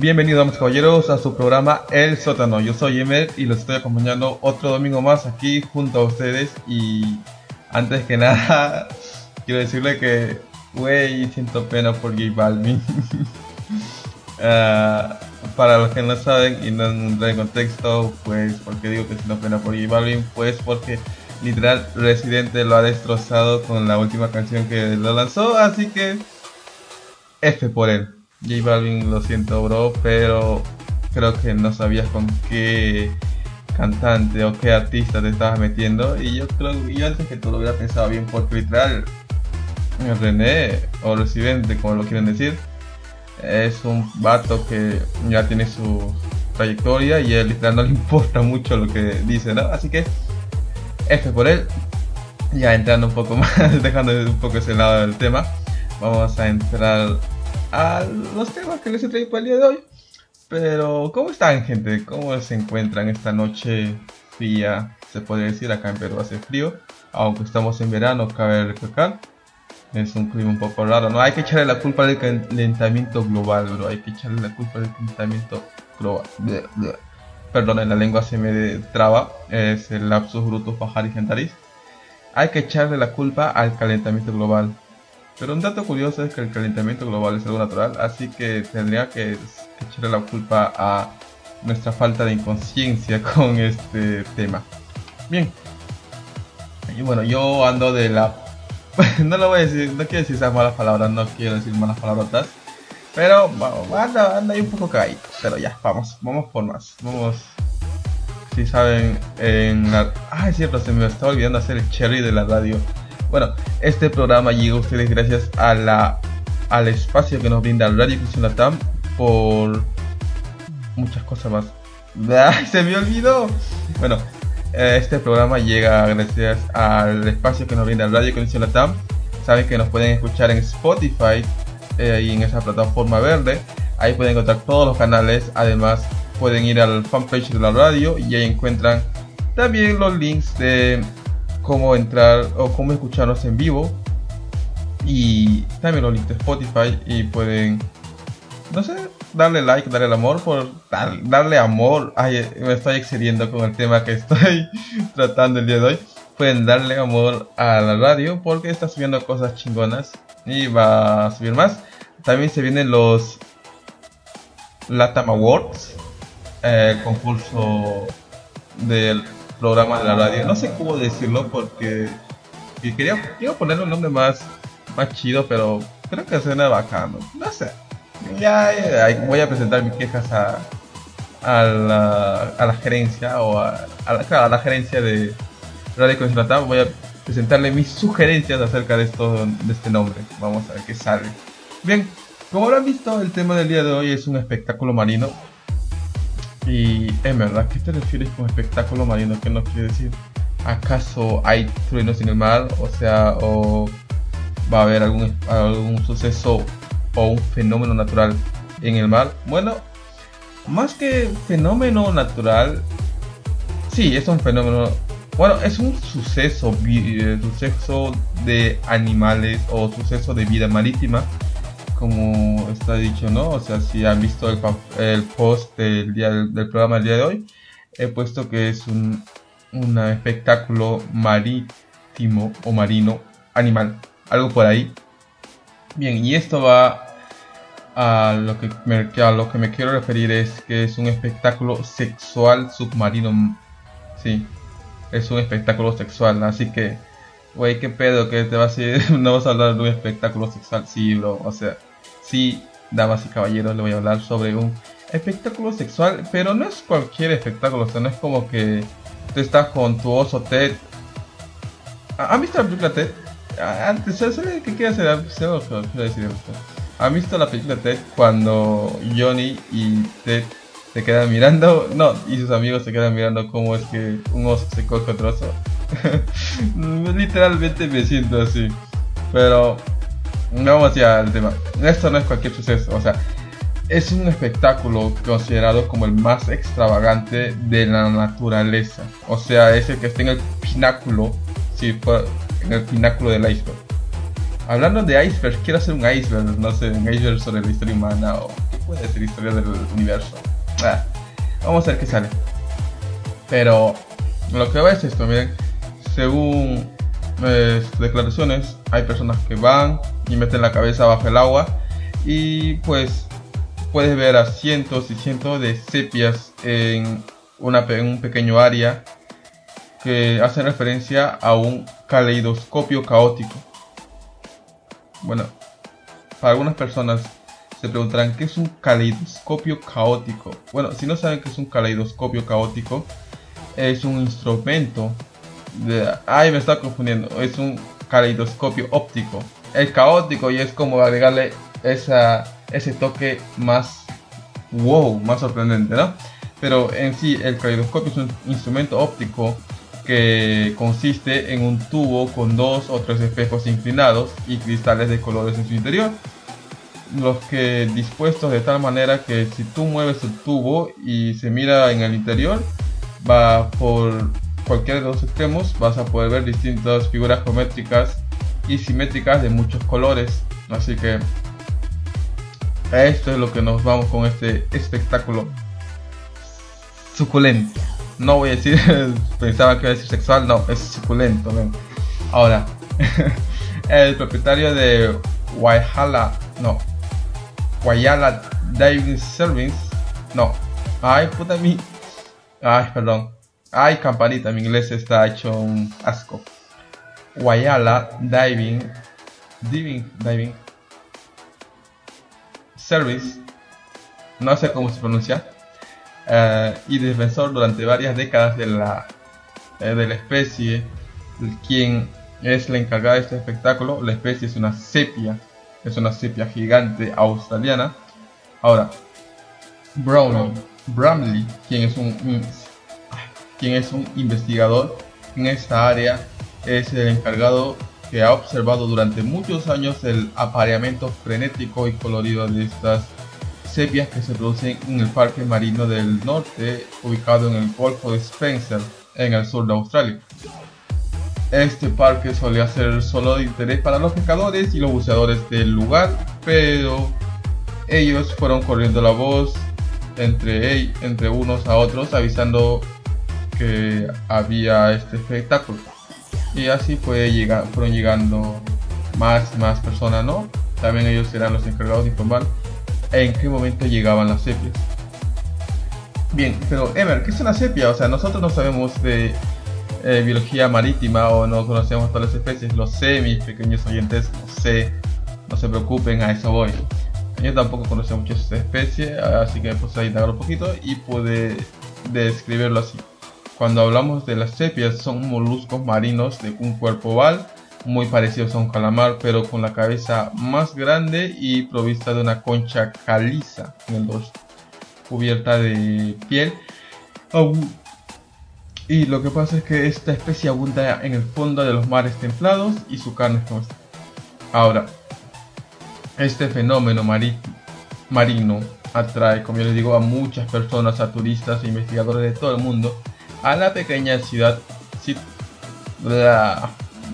Bienvenidos, caballeros, a su programa El Sótano. Yo soy Emer y los estoy acompañando otro domingo más aquí junto a ustedes. Y antes que nada, quiero decirle que, güey, siento pena por J Balvin. Ah, para los que no saben y no entran en contexto, pues, porque digo que siento pena por J Balvin? Pues porque literal Residente lo ha destrozado con la última canción que lo lanzó, así que F por él. J Balvin, lo siento, bro, pero creo que no sabías con qué cantante o qué artista te estabas metiendo. Y yo creo que antes que tú lo hubiera pensado bien, porque literal, René o Residente, como lo quieren decir, es un vato que ya tiene su trayectoria y él literal no le importa mucho lo que dice, ¿no? Así que F por él. Ya entrando un poco más, dejando un poco ese lado del tema, vamos a entrar a los temas que les he traído para el día de hoy. Pero, ¿cómo están, gente? ¿Cómo se encuentran esta noche fría? Se podría decir, acá en Perú hace frío, aunque estamos en verano, cabe recalcar. Es un clima un poco raro, ¿no? Hay que echarle la culpa del calentamiento global, bro. Hay que echarle la culpa del calentamiento global. Perdón, en la lengua se me traba. Es el lapsus brutus y gentaris. Hay que echarle la culpa al calentamiento global. Pero un dato curioso es que el calentamiento global es algo natural, así que tendría que echarle la culpa a nuestra falta de inconsciencia con este tema. Bien. Y bueno, yo ando de la... no lo voy a decir, no quiero decir esas malas palabras, no quiero decir malas palabras. Pero anda, anda ahí un poco caído. Pero ya, vamos, vamos por más. Vamos. Si saben, en la... Ah, es cierto, se me estaba olvidando hacer el cherry de la radio. Bueno, este programa llega a ustedes gracias a la, al espacio que nos brinda Radio Cristian Latam por muchas cosas más. ¡Ay, se me olvidó! Bueno, este programa llega gracias al espacio que nos brinda Radio Cristian Latam. Saben que nos pueden escuchar en Spotify eh, y en esa plataforma verde. Ahí pueden encontrar todos los canales. Además, pueden ir al fanpage de la radio y ahí encuentran también los links de cómo entrar o cómo escucharnos en vivo. Y también los links de Spotify y pueden, no sé, darle like, darle el amor por darle amor. Ay, me estoy excediendo con el tema que estoy tratando el día de hoy. Pueden darle amor a la radio porque está subiendo cosas chingonas y va a subir más. También se vienen los Latam Awards, el concurso del programa de la radio. No sé cómo decirlo porque quería, quiero ponerle un nombre más, más chido, pero creo que suena bacano. No sé. Ya, voy a presentar mis quejas a, a, la, a la gerencia o a, la, gerencia de Radio Concentrata. Voy a presentarle mis sugerencias acerca de esto de este nombre. Vamos a ver qué sale. Bien, como habrán visto, el tema del día de hoy es un espectáculo marino y en verdad, ¿qué te refieres con espectáculo marino? ¿Qué nos quiere decir? ¿Acaso hay truenos en el mar? O sea, o va a haber algún, algún suceso o un fenómeno natural en el mar. Bueno, más que fenómeno natural, sí, es un fenómeno. Bueno, es un suceso, eh, suceso de animales o suceso de vida marítima como está dicho, ¿no? O sea, si han visto el, post del, día, del, programa del día de hoy, he puesto que es un, un espectáculo marítimo o marino animal, algo por ahí. Bien, y esto va a lo que me, a lo que me quiero referir es que es un espectáculo sexual submarino. Sí, es un espectáculo sexual, así que, güey, qué pedo, que te vas a ir, no vas a hablar de un espectáculo sexual, sí, bro, o sea, Sí, damas y caballeros, le voy a hablar sobre un espectáculo sexual, pero no es cualquier espectáculo, o sea, no es como que tú estás con tu oso Ted. ¿Han visto la película Ted? Antes, ¿sabes qué quiere hacer? ¿Han visto la película Ted cuando Johnny y Ted se quedan mirando? No, y sus amigos se quedan mirando cómo es que un oso se coge otro oso. Literalmente me siento así. Pero vamos ya al tema. Esto no es cualquier suceso, o sea, es un espectáculo considerado como el más extravagante de la naturaleza. O sea, es el que está en el pináculo, sí, en el pináculo del iceberg. Hablando de iceberg, quiero hacer un iceberg, no sé, un iceberg sobre la historia humana o puede ser historia del universo. Ah, vamos a ver qué sale. Pero lo que va es esto, miren, según eh, declaraciones, hay personas que van y meten la cabeza bajo el agua y pues puedes ver a cientos y cientos de sepias en, una, en un pequeño área que hacen referencia a un caleidoscopio caótico. Bueno, para algunas personas se preguntarán qué es un caleidoscopio caótico. Bueno, si no saben qué es un caleidoscopio caótico, es un instrumento de... Ay, me está confundiendo. Es un caleidoscopio óptico. Es caótico y es como agregarle esa, ese toque más wow, más sorprendente, ¿no? Pero en sí, el caleidoscopio es un instrumento óptico que consiste en un tubo con dos o tres espejos inclinados y cristales de colores en su interior. Los que dispuestos de tal manera que si tú mueves el tubo y se mira en el interior, va por cualquiera de los extremos, vas a poder ver distintas figuras geométricas y simétricas de muchos colores. Así que esto es lo que nos vamos con este espectáculo suculento no voy a decir, pensaba que iba a decir sexual, no, es suculento. Ahora, el propietario de Waihala, no, Wayala Diving Service, no, ay puta mi, ay perdón, ay campanita, mi inglés está hecho un asco. Wayala Diving, Diving, Diving Service, no sé cómo se pronuncia eh, y defensor durante varias décadas de la, eh, de la especie, quien es la encargada de este espectáculo. La especie es una sepia, es una sepia gigante australiana. Ahora, Brown, Bramley, quien es un, quien es un investigador en esta área, es el encargado que ha observado durante muchos años el apareamiento frenético y colorido de estas sepias que se producen en el Parque Marino del Norte, ubicado en el Golfo de Spencer, en el sur de Australia. Este parque solía ser solo de interés para los pescadores y los buceadores del lugar, pero ellos fueron corriendo la voz entre, entre unos a otros avisando que había este espectáculo. Y así fue fueron llegando más más personas, ¿no? También ellos eran los encargados de informar en qué momento llegaban las sepias. Bien, pero Emer, ¿qué es una sepia? O sea, nosotros no sabemos de eh, biología marítima o no conocemos todas las especies. Lo sé, mis pequeños oyentes, lo sé. No se preocupen, a eso voy. Yo tampoco conocía mucho esta especie, así que me puse a indagar un poquito y pude describirlo así. Cuando hablamos de las sepias, son moluscos marinos de un cuerpo oval muy parecidos a un calamar, pero con la cabeza más grande y provista de una concha caliza en el cubierta de piel. Y lo que pasa es que esta especie abunda en el fondo de los mares templados y su carne es comestible. Ahora, este fenómeno marino atrae, como yo les digo, a muchas personas, a turistas e investigadores de todo el mundo a la pequeña ciudad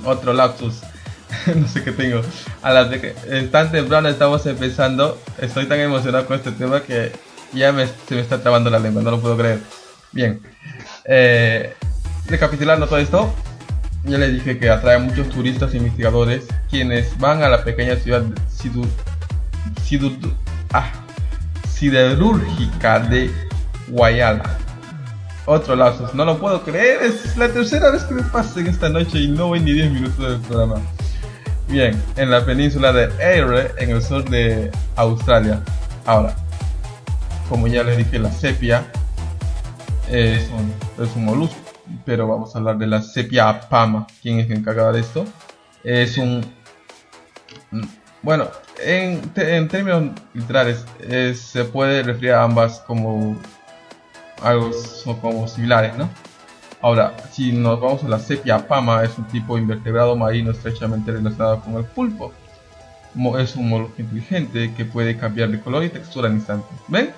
otro lapsus. no sé qué tengo. A que tan temprano estamos empezando, estoy tan emocionado con este tema que ya me, se me está trabando la lengua, no lo puedo creer. Bien, eh, recapitulando todo esto, ya les dije que atrae a muchos turistas e investigadores quienes van a la pequeña ciudad sidu, sidu, ah, siderúrgica de Guayala otro lazos. No lo puedo creer, es la tercera vez que me pasa en esta noche y no voy ni 10 minutos del programa. Bien, en la península de Eyre, en el sur de Australia. Ahora, como ya les dije, la sepia es un, es un molusco, pero vamos a hablar de la sepia pama. ¿Quién es encargada de esto? Es un. Bueno, en, en términos literales, se puede referir a ambas como algo como similares, ¿no? Ahora, si nos vamos a la sepia pama, es un tipo de invertebrado marino estrechamente relacionado con el pulpo. Es un molusco inteligente que puede cambiar de color y textura en instante. ¿Ven?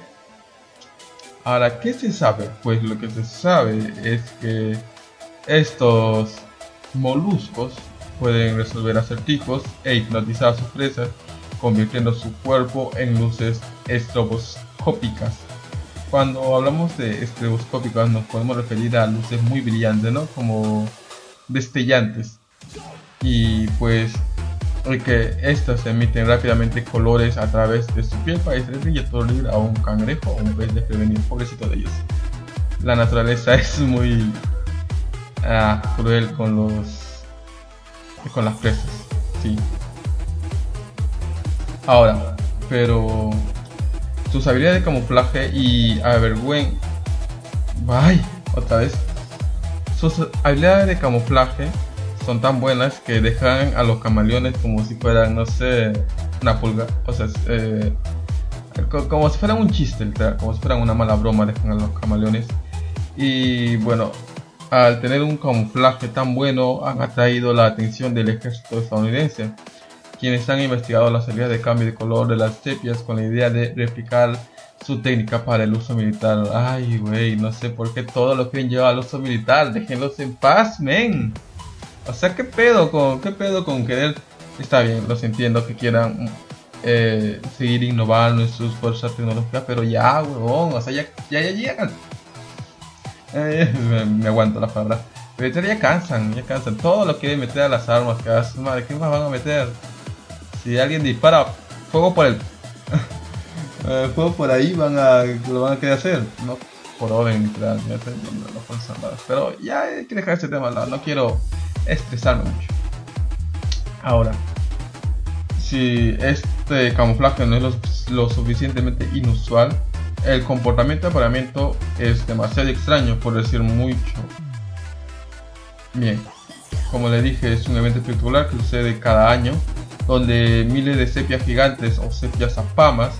Ahora, ¿qué se sabe? Pues lo que se sabe es que estos moluscos pueden resolver acertijos e hipnotizar a sus presas convirtiendo su cuerpo en luces estroboscópicas. Cuando hablamos de estroboscópicas nos podemos referir a luces muy brillantes, ¿no? Como destellantes. Y pues que estas emiten rápidamente colores a través de su piel para distribuir a un cangrejo o un pez de prevenir, pobrecito de ellos. La naturaleza es muy ah, cruel con los con las presas, sí. Ahora, pero sus habilidades de camuflaje y avergüen, ¡ay! Otra vez. Sus habilidades de camuflaje son tan buenas que dejan a los camaleones como si fueran, no sé, una pulga. O sea, eh, como si fueran un chiste, como si fueran una mala broma, dejan a los camaleones. Y bueno, al tener un camuflaje tan bueno, han atraído la atención del ejército estadounidense, quienes han investigado las salidas de cambio de color de las sepias con la idea de replicar su técnica para el uso militar. Ay, güey, no sé por qué todo lo quieren llevar al uso militar. Déjenlos en paz, men. O sea, ¿qué pedo con, qué pedo con querer? Está bien, los entiendo que quieran eh, seguir innovando en sus fuerzas tecnológicas, pero ya, huevón, o sea, ya, ya, ya llegan. Eh, me, aguanto la palabra. Pero ya cansan, ya cansan. Todo lo quieren meter a las armas, que madre, ¿qué más van a meter? Si alguien dispara fuego por el eh, fuego por ahí, van a, lo van a querer hacer. No por orden literal, ya no, Pero ya hay que dejar ese tema no quiero estresarme mucho. Ahora, si este camuflaje no es lo, suficientemente inusual, el comportamiento de apareamiento es demasiado extraño, por decir mucho. Bien, como le dije, es un evento espectacular que sucede cada año, donde miles de sepias gigantes o sepias apamas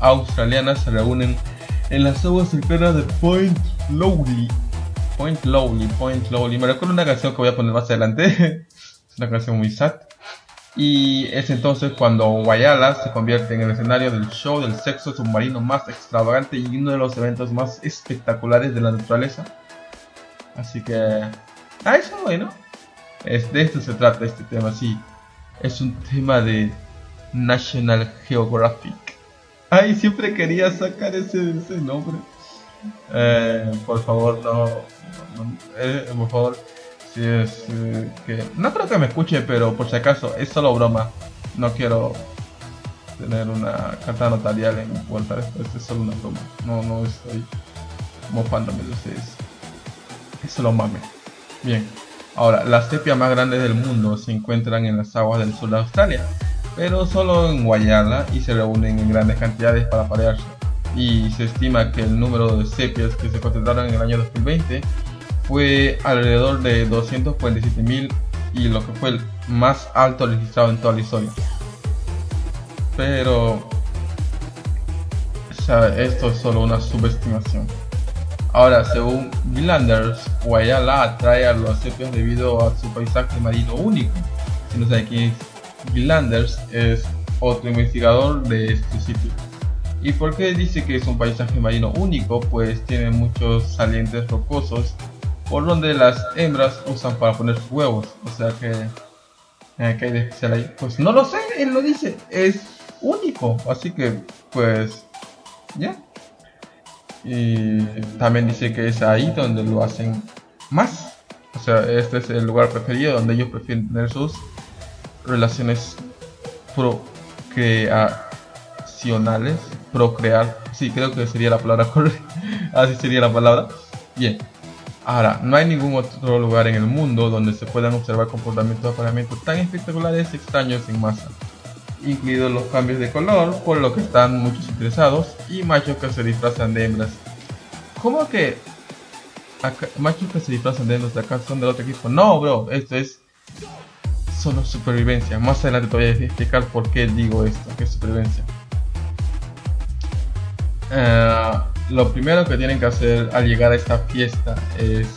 australianas se reúnen en las aguas cercanas de Point Lowry Point Lowly, Point Lowly. Me recuerdo una canción que voy a poner más adelante. es una canción muy sad. Y es entonces cuando Guayala se convierte en el escenario del show del sexo submarino más extravagante y uno de los eventos más espectaculares de la naturaleza. Así que... Ah, eso bueno. Es, de esto se trata este tema, sí. Es un tema de National Geographic. Ay, siempre quería sacar ese, ese nombre. Eh, por favor, no. Eh, por favor, si es eh, que. No creo que me escuche, pero por si acaso, es solo broma. No quiero tener una carta notarial en mi puerta después, es solo una broma. No, no estoy mofándome de ustedes. Es solo mame. Bien. Ahora, las sepias más grandes del mundo se encuentran en las aguas del sur de Australia, pero solo en Guayana y se reúnen en grandes cantidades para parearse y se estima que el número de sepias que se concentraron en el año 2020 fue alrededor de 247.000 y lo que fue el más alto registrado en toda la historia. Pero esto es solo una subestimación. Ahora, según Glanders, Guayala atrae a los sepias debido a su paisaje marino único. Si no sabe quién es es otro investigador de este sitio. ¿Y por qué dice que es un paisaje marino único? Pues tiene muchos salientes rocosos por donde las hembras usan para poner sus huevos. O sea que, eh, hay de especial ahí? Pues no lo sé, él lo dice, es único. Así que, pues, ya. Y también dice que es ahí donde lo hacen más. O sea, este es el lugar preferido donde ellos prefieren tener sus relaciones procreacionales procrear. Sí, creo que sería la palabra correcta. Así sería la palabra. Bien. Ahora, no hay ningún otro lugar en el mundo donde se puedan observar comportamientos de apareamiento tan espectaculares y extraños en masa, incluidos los cambios de color, por lo que están muchos interesados, y machos que se disfrazan de hembras. ¿Cómo que machos que se disfrazan de hembras de acá son del otro equipo? No, bro, esto es solo supervivencia. Más adelante te voy a explicar por qué digo esto, que es supervivencia. Eh, lo primero que tienen que hacer al llegar a esta fiesta es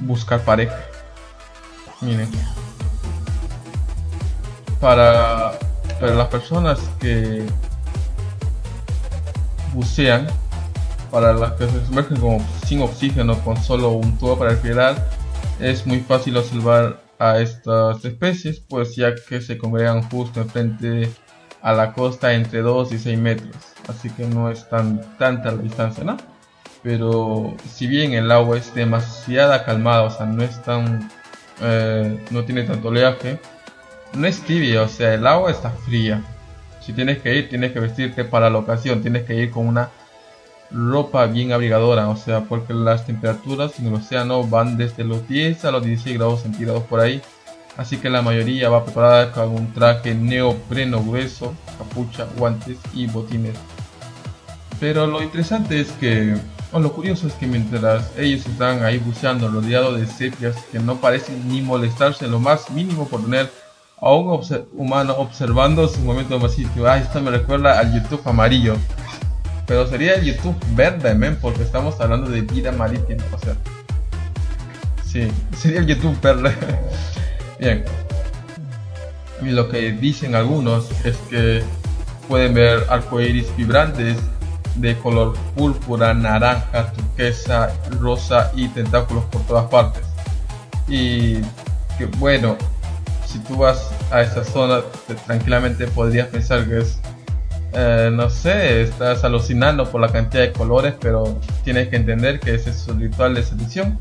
buscar pareja. Miren. Para, para las personas que bucean, para las que se sumergen como sin oxígeno, con solo un tubo para respirar, es muy fácil observar a estas especies, pues ya que se congregan justo enfrente a la costa entre 2 y 6 metros, así que no es tan tanta la distancia, ¿no? Pero si bien el agua es demasiado calmada, o sea, no es tan, eh, no tiene tanto oleaje, no es tibia, o sea, el agua está fría. Si tienes que ir, tienes que vestirte para la ocasión, tienes que ir con una ropa bien abrigadora, o sea, porque las temperaturas en el océano van desde los 10 a los 16 grados centígrados por ahí. Así que la mayoría va preparada con un traje neopreno grueso, capucha, guantes y botines. Pero lo interesante es que, o lo curioso es que mientras ellos están ahí buceando rodeados de sepias que no parecen ni molestarse lo más mínimo por tener a un humano observando su momento más sitio. Ah, esto me recuerda al YouTube amarillo. Pero sería el YouTube verde, men, porque estamos hablando de vida marítima, o sea. Sí, sería el YouTube verde. Bien. Y lo que dicen algunos es que pueden ver arcoíris vibrantes de color púrpura, naranja, turquesa, rosa y tentáculos por todas partes. Y que bueno, si tú vas a esa zona, tranquilamente podrías pensar que es eh, no sé, estás alucinando por la cantidad de colores, pero tienes que entender que ese es su ritual de selección.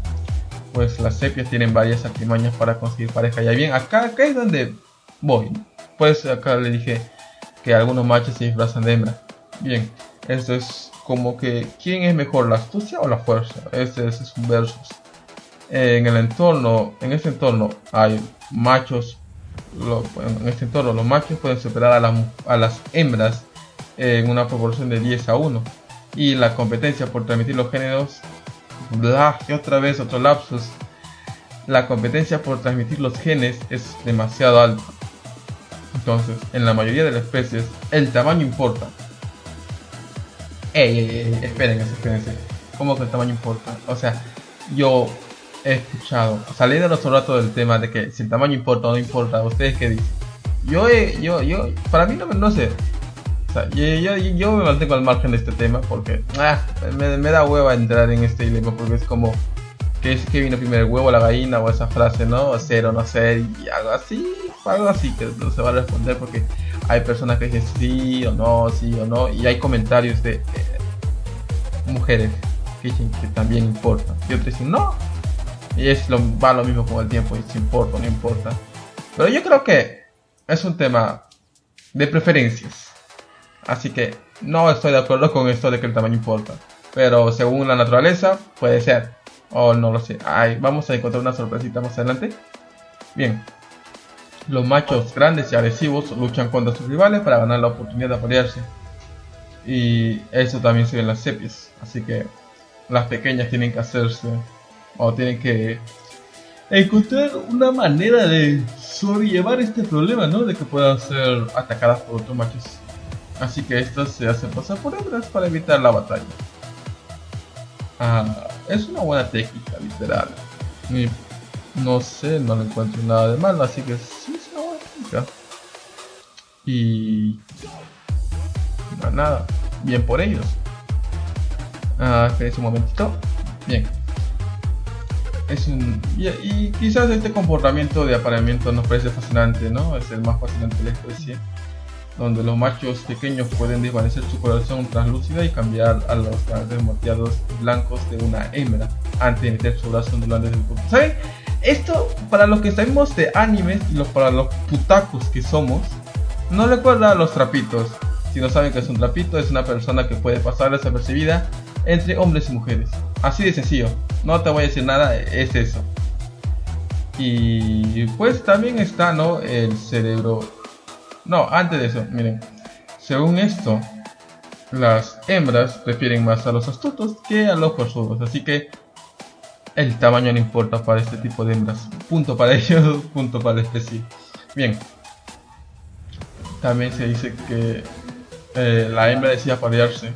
Pues las sepias tienen varias artimañas para conseguir pareja. Ya bien, acá, acá es donde voy. Pues acá le dije que algunos machos se disfrazan de hembra. Bien, esto es como que ¿quién es mejor, la astucia o la fuerza? Este, es un versus. en el entorno, en este entorno hay machos. En este entorno los machos pueden superar a, a las hembras en una proporción de 10 a 1. Y la competencia por transmitir los géneros, bla, y otra vez otro lapsus. La competencia por transmitir los genes es demasiado alta. Entonces, en la mayoría de las especies, el tamaño importa. Ey, ey, ey, esperen, espérense. ¿Cómo que el tamaño importa? O sea, yo he escuchado, saliendo de otro rato del tema de que si el tamaño importa o no importa, ¿ustedes qué dicen? Yo, he, yo, yo, para mí no, no sé, yo, me mantengo al margen de este tema porque ah, me, da hueva entrar en este dilema porque es como que es que vino primero el huevo la gallina o esa frase, ¿no? Ser o no ser y algo así, algo así que no se va a responder porque hay personas que dicen sí o no, sí o no y hay comentarios de eh, mujeres que dicen que también importa y otros dicen no y es lo, va lo mismo con el tiempo y si importa o no importa. Pero yo creo que es un tema de preferencias Así que no estoy de acuerdo con esto de que el tamaño importa. Pero según la naturaleza, puede ser. O no lo sé. Ay, vamos a encontrar una sorpresita más adelante. Bien. Los machos grandes y agresivos luchan contra sus rivales para ganar la oportunidad de aparearse. Y eso también se ve en las sepias. Así que las pequeñas tienen que hacerse. O tienen que encontrar una manera de sobrellevar este problema, ¿no? De que puedan ser atacadas por otros machos Así que estas se hacen pasar por hembras para evitar la batalla. Ah, es una buena técnica, literal. no sé, no le encuentro nada de malo, así que sí es una buena técnica. Y... nada, bien por ellos. Ah, un momentito. Bien. Es un, y, y, quizás este comportamiento de apareamiento nos parece fascinante, ¿no? Es el más fascinante de la especie donde los machos pequeños pueden desvanecer su coloración translúcida y cambiar a los grandes moteados blancos de una hembra antes de meter su brazo ondulante del cuerpo. ¿Saben? Esto, para los que sabemos de animes y los, para los putacos que somos, no recuerda a los trapitos. Si no saben que es un trapito, es una persona que puede pasar desapercibida entre hombres y mujeres. Así de sencillo. No te voy a decir nada, es eso. Y pues también está, ¿no? El cerebro no, antes de eso, miren. Según esto, las hembras prefieren más a los astutos que a los forzudos. Así que el tamaño no importa para este tipo de hembras. Punto para ellos, punto para la especie. Bien. También se dice que eh, la hembra decide aparearse.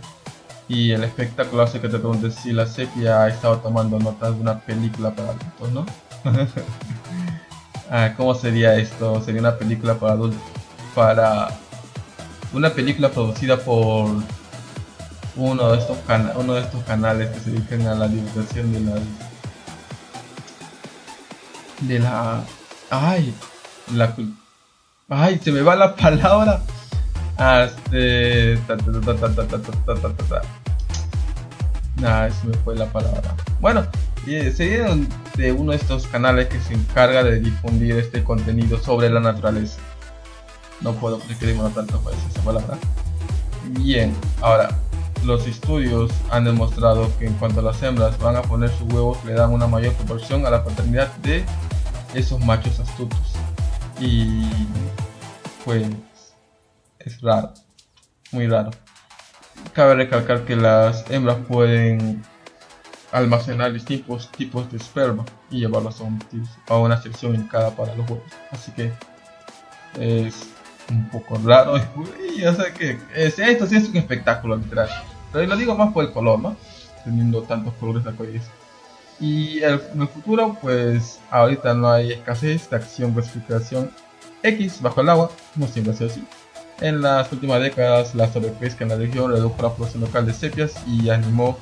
Y el espectáculo hace que te preguntes si la sepia ha estado tomando notas de una película para adultos, ¿no? ah, ¿Cómo sería esto? Sería una película para adultos para una película producida por uno de estos uno de estos canales que se dedican a la divulgación de la de la Ay, la Ay, se me va la palabra. Este. Nah, se me fue la palabra. Bueno, sería de uno de estos canales que se encarga de difundir este contenido sobre la naturaleza. No puedo referirme tantas veces esa palabra. Bien, ahora, los estudios han demostrado que en cuanto a las hembras van a poner sus huevos, le dan una mayor proporción a la paternidad de esos machos astutos. Y pues es raro, muy raro. Cabe recalcar que las hembras pueden almacenar distintos tipos de esperma y llevarlos a, una sección indicada para los huevos. Así que es un poco raro. O sea que esto sí es un espectáculo literal. Pero lo digo más por el color, ¿no? Teniendo tantos colores arcoíris. Y en el futuro, pues ahorita no hay escasez de acción clasificación X bajo el agua, no siempre ha sido así. En las últimas décadas, la sobrepesca en la región redujo la población local de sepias y animó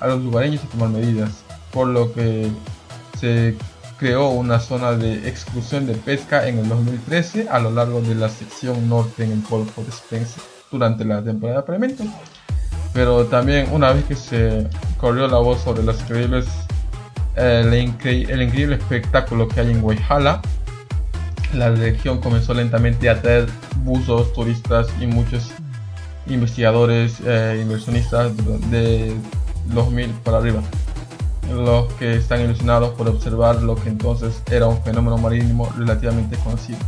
a los lugareños a tomar medidas, por lo que se creó una zona de exclusión de pesca en el 2013 a lo largo de la sección norte en el Golfo de Spencer durante la temporada de apareamiento. Pero también una vez que se corrió la voz sobre los increíbles, el, el increíble espectáculo que hay en Guayhala, la región comenzó lentamente a atraer buzos, turistas y muchos investigadores, e inversionistas de 2000 para arriba, los que están ilusionados por observar lo que entonces era un fenómeno marítimo relativamente conocido.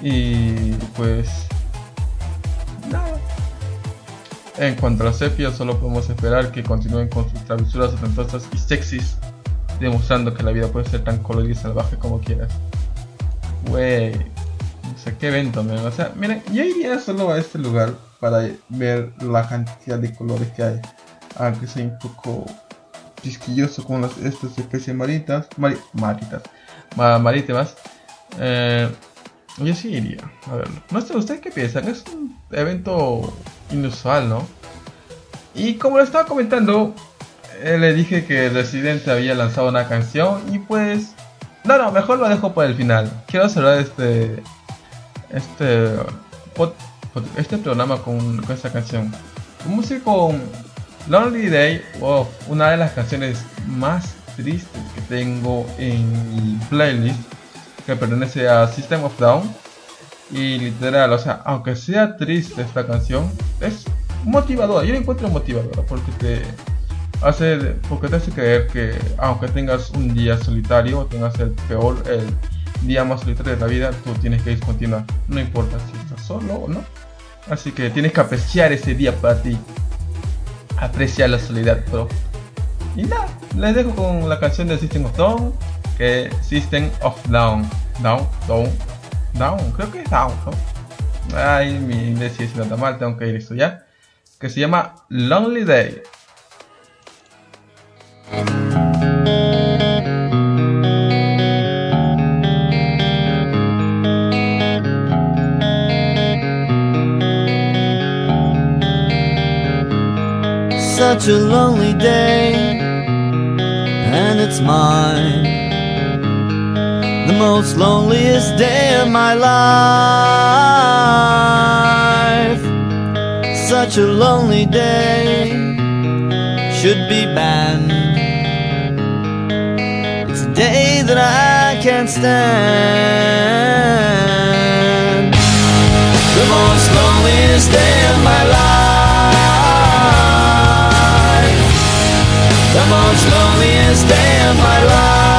Y pues nada. En cuanto a las sepias, solo podemos esperar que continúen con sus travesuras ostentosas y sexys, demostrando que la vida puede ser tan colorida y salvaje como quieras. Wey, o sea, qué evento, man. O sea, miren, yo iría solo a este lugar para ver la cantidad de colores que hay. Aunque sea un poco quisquilloso con las, estas especies maritas, maritas, marítimas. Eh, yo sí iría a verlo. No sé, ¿ustedes qué piensan? Es un evento inusual, ¿no? Y como lo estaba comentando, eh, le dije que Residente había lanzado una canción y pues no, no, mejor lo dejo para el final. Quiero cerrar este. Este. este programa con, con esta canción. Música con Lonely Day, wow, una de las canciones más tristes que tengo en mi playlist, que pertenece a System of Down. Y literal, o sea, aunque sea triste esta canción, es motivadora. Yo la encuentro motivadora porque te hace, porque te hace creer que aunque tengas un día solitario o tengas el peor, el día más solitario de la vida, tú tienes que continuar. No importa si estás solo o no. Así que tienes que apreciar ese día para ti. Apreciar la soledad, bro. Y nada, les dejo con la canción de System of Down, que System of Down. Down, Down, Down, creo que es Down, ¿no? Ay, mi inglés si no está mal, tengo que ir a estudiar. Que se llama Lonely Day. Such a lonely day, and it's mine. The most loneliest day of my life. Such a lonely day should be banned can't stand. The most loneliest day of my life. The most loneliest day of my life.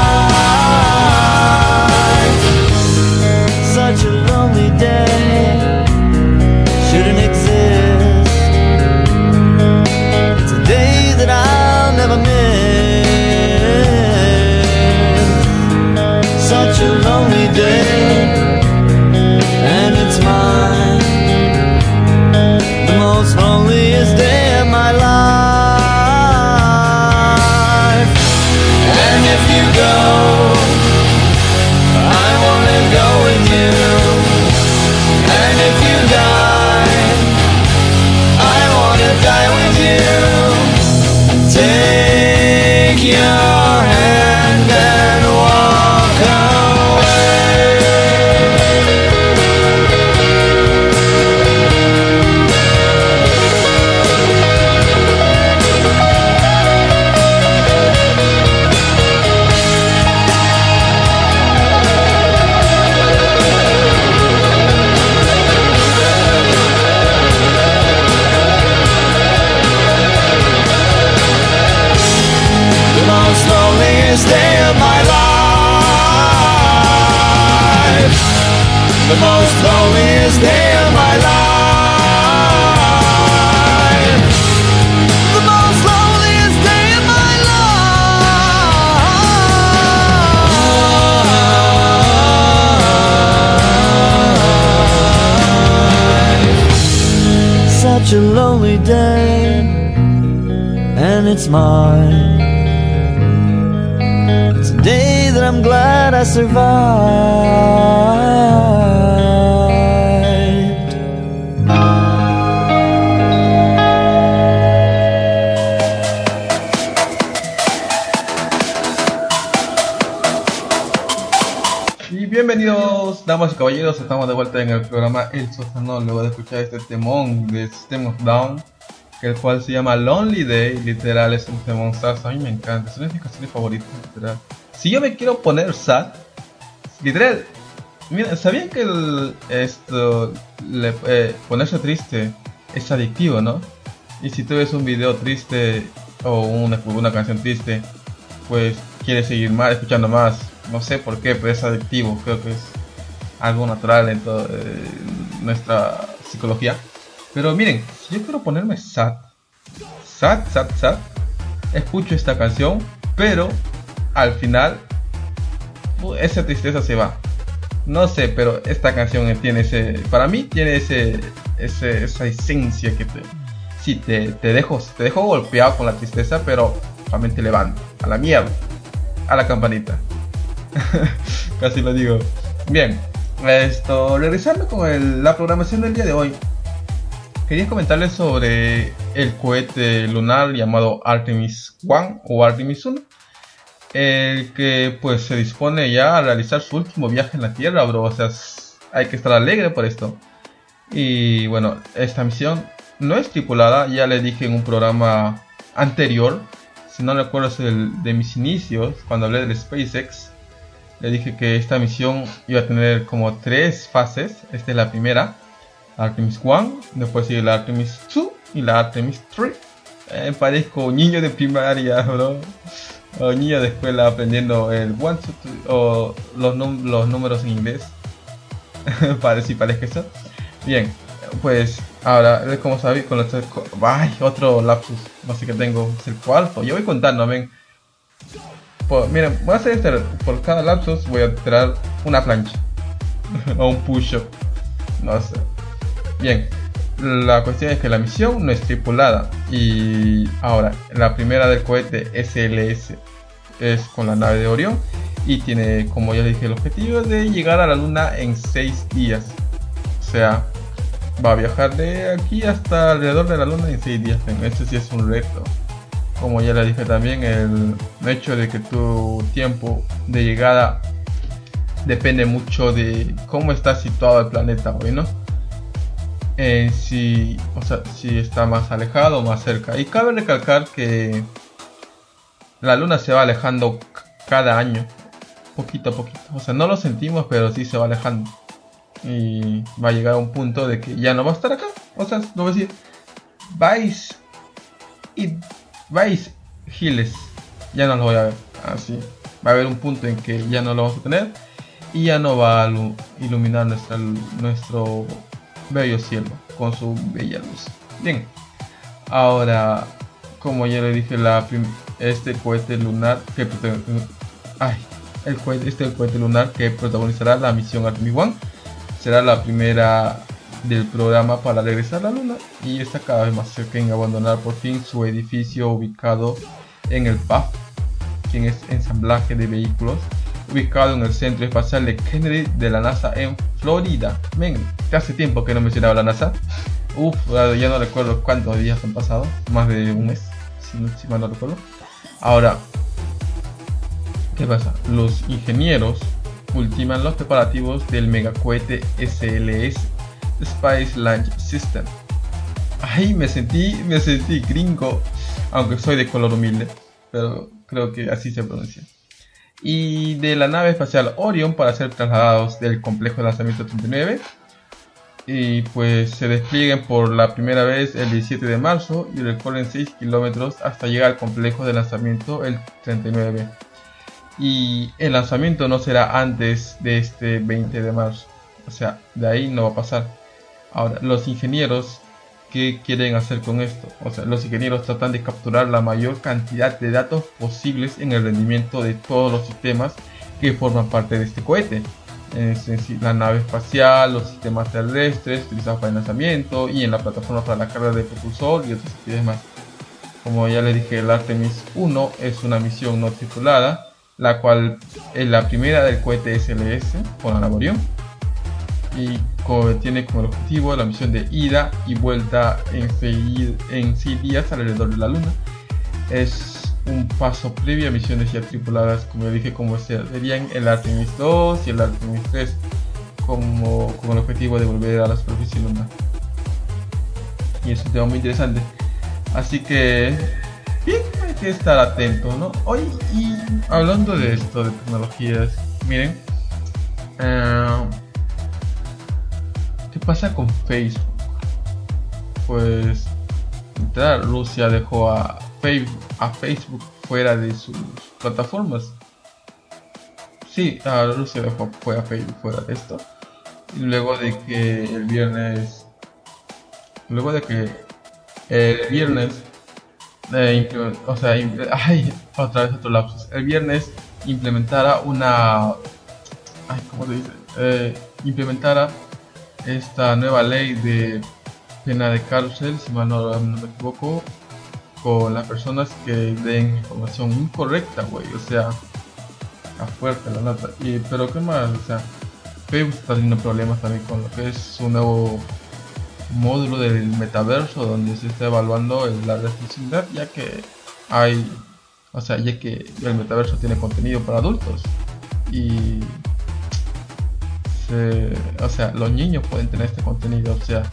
Take your hand the most loneliest day of my life. The most loneliest day of my life. Such a lonely day, and it's mine. It's a day that I'm glad I survived. Caballeros, estamos de vuelta en el programa El Sótano luego de escuchar este temón de System of Down, el cual se llama Lonely Day, literal es un temón a mí me encanta, es una de mis canciones favoritas, literal. Si yo me quiero poner sad, literal, mira, ¿sabían que el- esto, le- eh, ponerse triste es adictivo, no? Y si tú ves un video triste o una, una canción triste, pues quieres seguir más, escuchando más. No sé por qué, pero es adictivo. Creo que es algo natural en toda nuestra psicología. Pero miren, si yo quiero ponerme sad, sad, sad, sad, escucho esta canción, pero al final esa tristeza se va. No sé, pero esta canción tiene ese, para mí tiene ese, ese esa esencia que te, sí, te, te dejo, te dejo golpeado con la tristeza, pero también te levanta a la mierda, a la campanita. Casi lo digo. Bien, esto, regresando con el- la programación del día de hoy. Quería comentarles sobre el cohete lunar llamado Artemis 1 o Artemis 1. El que pues se dispone ya a realizar su último viaje en la Tierra, bro. O sea, hay que estar alegre por esto. Y bueno, esta misión no es tripulada, ya le dije en un programa anterior, si no recuerdo es de mis inicios, cuando hablé del SpaceX, le dije que esta misión iba a tener como tres fases. Esta es la primera, Artemis 1, después sigue la Artemis 2 y la Artemis 3. Eh, parezco niño de primaria, bro. O niño de escuela aprendiendo el 1, 2, 3, o los, los números en inglés. Parece si parezca eso. Bien, pues ahora, como sabéis, con los tres ¡Ay! Otro lapsus, no sé qué tengo, el cuarto. Yo voy contando, ven. Por- miren, voy a hacer este, por cada lapsus voy a tirar una plancha. o un push-up. No sé. Bien, la cuestión es que la misión no es tripulada. Y ahora, la primera del cohete SLS es con la nave de Orión. Y tiene, como ya dije, el objetivo de llegar a la luna en 6 días. O sea, va a viajar de aquí hasta alrededor de la luna en 6 días. Ese sí es un reto. Como ya le dije también, el hecho de que tu tiempo de llegada depende mucho de cómo está situado el planeta hoy, ¿no? Eh, si, o sea, si está más alejado o más cerca. Y cabe recalcar que la luna se va alejando cada año, poquito a poquito. O sea, no lo sentimos, pero sí se va alejando. Y va a llegar a un punto de que ya no va a estar acá. O sea, no va a decir, vais y vais giles. Ya no lo voy a ver. Así. Va a haber un punto en que ya no lo vamos a tener. Y ya no va a lu- iluminar nuestra, nuestro bello cielo con su bella luz. Bien. Ahora, como ya le dije, la este cohete lunar que ay, el cohete, este cohete lunar que protagonizará la misión Artemis 1 será la primera del programa para regresar a la luna y está cada vez más cerca en abandonar por fin su edificio ubicado en el PAF, quien es ensamblaje de vehículos, ubicado en el Centro Espacial de Kennedy de la NASA en Florida. Men, hace tiempo que no mencionaba la NASA. Uf, ya no recuerdo cuántos días han pasado, más de un mes, si, si mal no recuerdo. Ahora, ¿qué pasa? Los ingenieros ultiman los preparativos del megacohete SLS Space Launch System. Ay, me sentí, me sentí gringo, aunque soy de color humilde, pero creo que así se pronuncia. Y de la nave espacial Orion para ser trasladados del complejo de lanzamiento 39 y pues se desplieguen por la primera vez el 17 de marzo y recorren 6 kilómetros hasta llegar al complejo de lanzamiento el 39 y el lanzamiento no será antes de este 20 de marzo o sea de ahí no va a pasar ahora los ingenieros ¿qué quieren hacer con esto? o sea los ingenieros tratan de capturar la mayor cantidad de datos posibles en el rendimiento de todos los sistemas que forman parte de este cohete es sí la nave espacial, los sistemas terrestres utilizados para el lanzamiento y en la plataforma para la carga de propulsor y otras actividades más. Como ya le dije, el Artemis 1 es una misión no tripulada, la cual es la primera del cohete SLS con la y tiene como objetivo la misión de ida y vuelta en seis, en días alrededor de la Luna. Es un paso previo a misiones ya tripuladas, como dije, como se- serían el Artemis 2 y el Artemis 3, como, con el objetivo de volver a la superficie lunar. Y es un tema muy interesante. Así que, bien, hay que estar atento, ¿no? Hoy, y hablando de esto, de tecnologías, miren, eh, ¿qué pasa con Facebook? Pues, literal, Rusia dejó a Facebook, a Facebook fuera de sus plataformas. Sí, a Rusia dejó fue a Facebook fuera de esto. Y luego de que el viernes, luego de que el viernes, eh, o sea, ay, otra vez otro lapsus. El viernes implementara una, ay, ¿cómo se dice? Eh, implementara esta nueva ley de pena de cárcel, si mal no, me equivoco, con las personas que den información incorrecta, güey. O sea, a fuerte la nota. Y, pero qué más, o sea, Facebook está teniendo problemas también con lo que es su nuevo módulo del metaverso donde se está evaluando la restrictividad ya que hay o sea ya que el metaverso tiene contenido para adultos y se- o sea los niños pueden tener este contenido o sea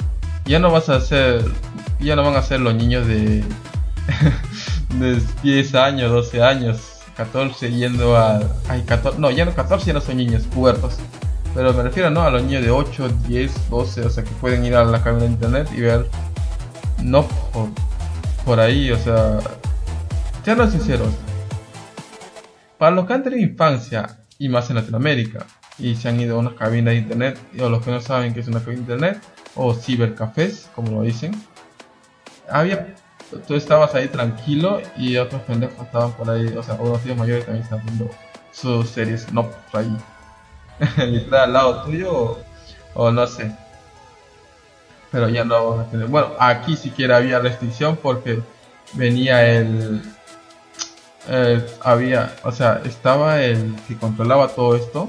ya no vas a ser ya no van a ser los niños de de 10 años 12 años 14 yendo a ay 14 no ya no 14 ya no son niños pubertos pero me refiero ¿no? a los niños de 8, 10, 12, o sea, que pueden ir a la cabina de internet y ver, no por, por ahí, o sea, seamos sinceros. Para los que han tenido infancia, y más en Latinoamérica, y se han ido a una cabina de internet, o los que no saben que es una cabina de internet, o cibercafés, como lo dicen, había, tú estabas ahí tranquilo y otros pendejos estaban por ahí, o sea, unos tíos mayores también estaban viendo sus series, no por ahí literal al lado tuyo o, no sé. Pero ya no van a tener. Bueno, aquí siquiera había restricción porque venía el- había, o sea, estaba el que controlaba todo esto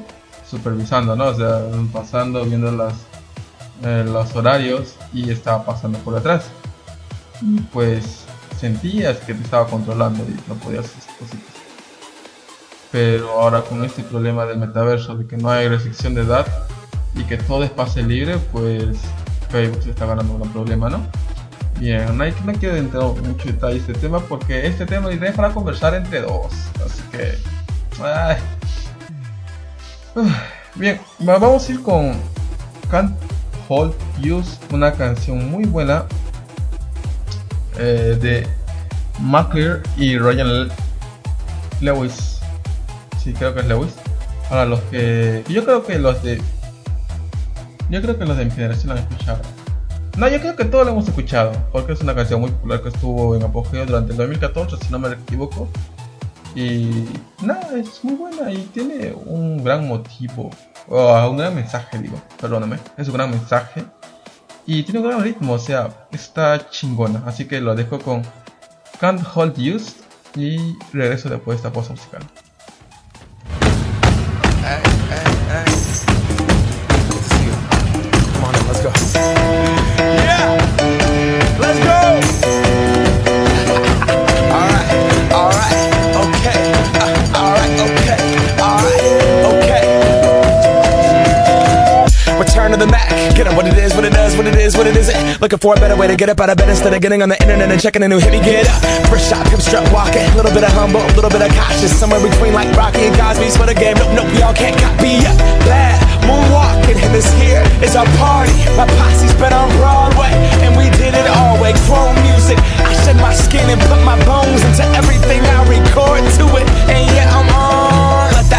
supervisando, ¿no? O sea, pasando, viendo las eh, los horarios y estaba pasando por detrás. Y pues sentías que te estaba controlando y no podías hacer cositas pero ahora con este problema del metaverso, de que no hay restricción de edad y que todo es pase libre, pues Facebook se está ganando un problema, ¿no? Bien, no, hay, no quiero entrar mucho detalle este tema porque este tema es para conversar entre dos, así que... ay. Bien, va- vamos a ir con Can't Hold Use, una canción muy buena eh, de Maclear y Ryan Lewis. Sí, creo que es Lewis. Ahora los que. Yo creo que los de. Yo creo que los de mi generación lo han escuchado. No, yo creo que todos lo hemos escuchado. Porque es una canción muy popular que estuvo en apogeo durante el 2014, si no me equivoco. Y. Nada, es muy buena y tiene un gran motivo. O un gran mensaje, digo. Perdóname. Es un gran mensaje. Y tiene un gran ritmo, o sea, está chingona. Así que lo dejo con Can't Hold Used. Y regreso después de esta pausa musical. Hey, hey, hey. Come on let's go. What it is, what it isn't. Looking for a better way to get up out of bed instead of getting on the internet and checking a new hit. Me get up. First shot, pimp strut walking. A little bit of humble, a little bit of cautious. Somewhere between like Rocky and Cosby's for the game. Nope, nope, y'all can't copy up. Glad moonwalking, and this here is our party. My posse's been on Broadway, and we did it all way. Chrome music. I shed my skin and put my bones into everything I record to it. And yeah, I'm on.